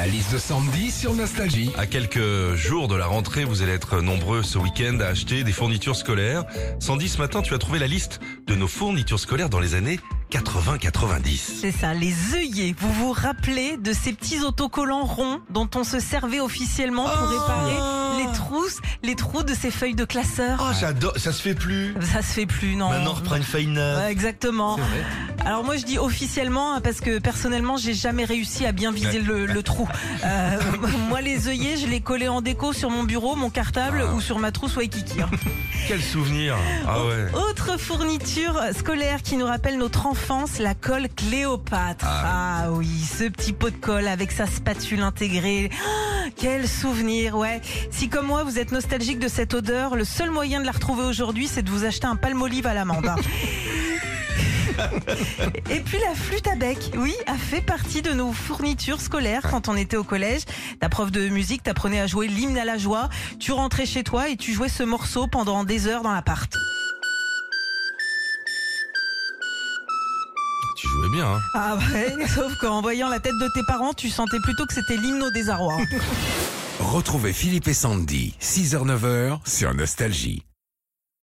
La liste de Sandy sur Nostalgie. À quelques jours de la rentrée, vous allez être nombreux ce week-end à acheter des fournitures scolaires. Sandy, ce matin, tu as trouvé la liste de nos fournitures scolaires dans les années 80-90. C'est ça, les œillets. Vous vous rappelez de ces petits autocollants ronds dont on se servait officiellement pour Oh réparer les trousses, les trous de ces feuilles de classeur Oh, j'adore, ça se fait plus. Ça se fait plus, non Maintenant, on reprend une feuille neuve. Ouais, exactement. Alors moi je dis officiellement hein, parce que personnellement j'ai jamais réussi à bien viser le, le trou. Euh, moi les œillets je les collais en déco sur mon bureau, mon cartable Ah. ou sur ma trousse Waikiki. hein. Quel souvenir. Ah ouais. Autre fourniture scolaire qui nous rappelle notre enfance, la colle Cléopâtre. Ah, oui, ce petit pot de colle avec sa spatule intégrée. Ah, quel souvenir, ouais. Si comme moi vous êtes nostalgique de cette odeur, le seul moyen de la retrouver aujourd'hui c'est de vous acheter un palmolive à l'amande. Et puis la flûte à bec, oui, a fait partie de nos fournitures scolaires quand on était au collège. Ta prof de musique t'apprenait à jouer l'hymne à la joie. Tu rentrais chez toi et tu jouais ce morceau pendant des heures dans l'appart. Tu jouais bien, hein. Ah ouais, sauf qu'en voyant la tête de tes parents, tu sentais plutôt que c'était l'hymne au désarroi. Retrouvez Philippe et Sandy, 6h-9h sur Nostalgie.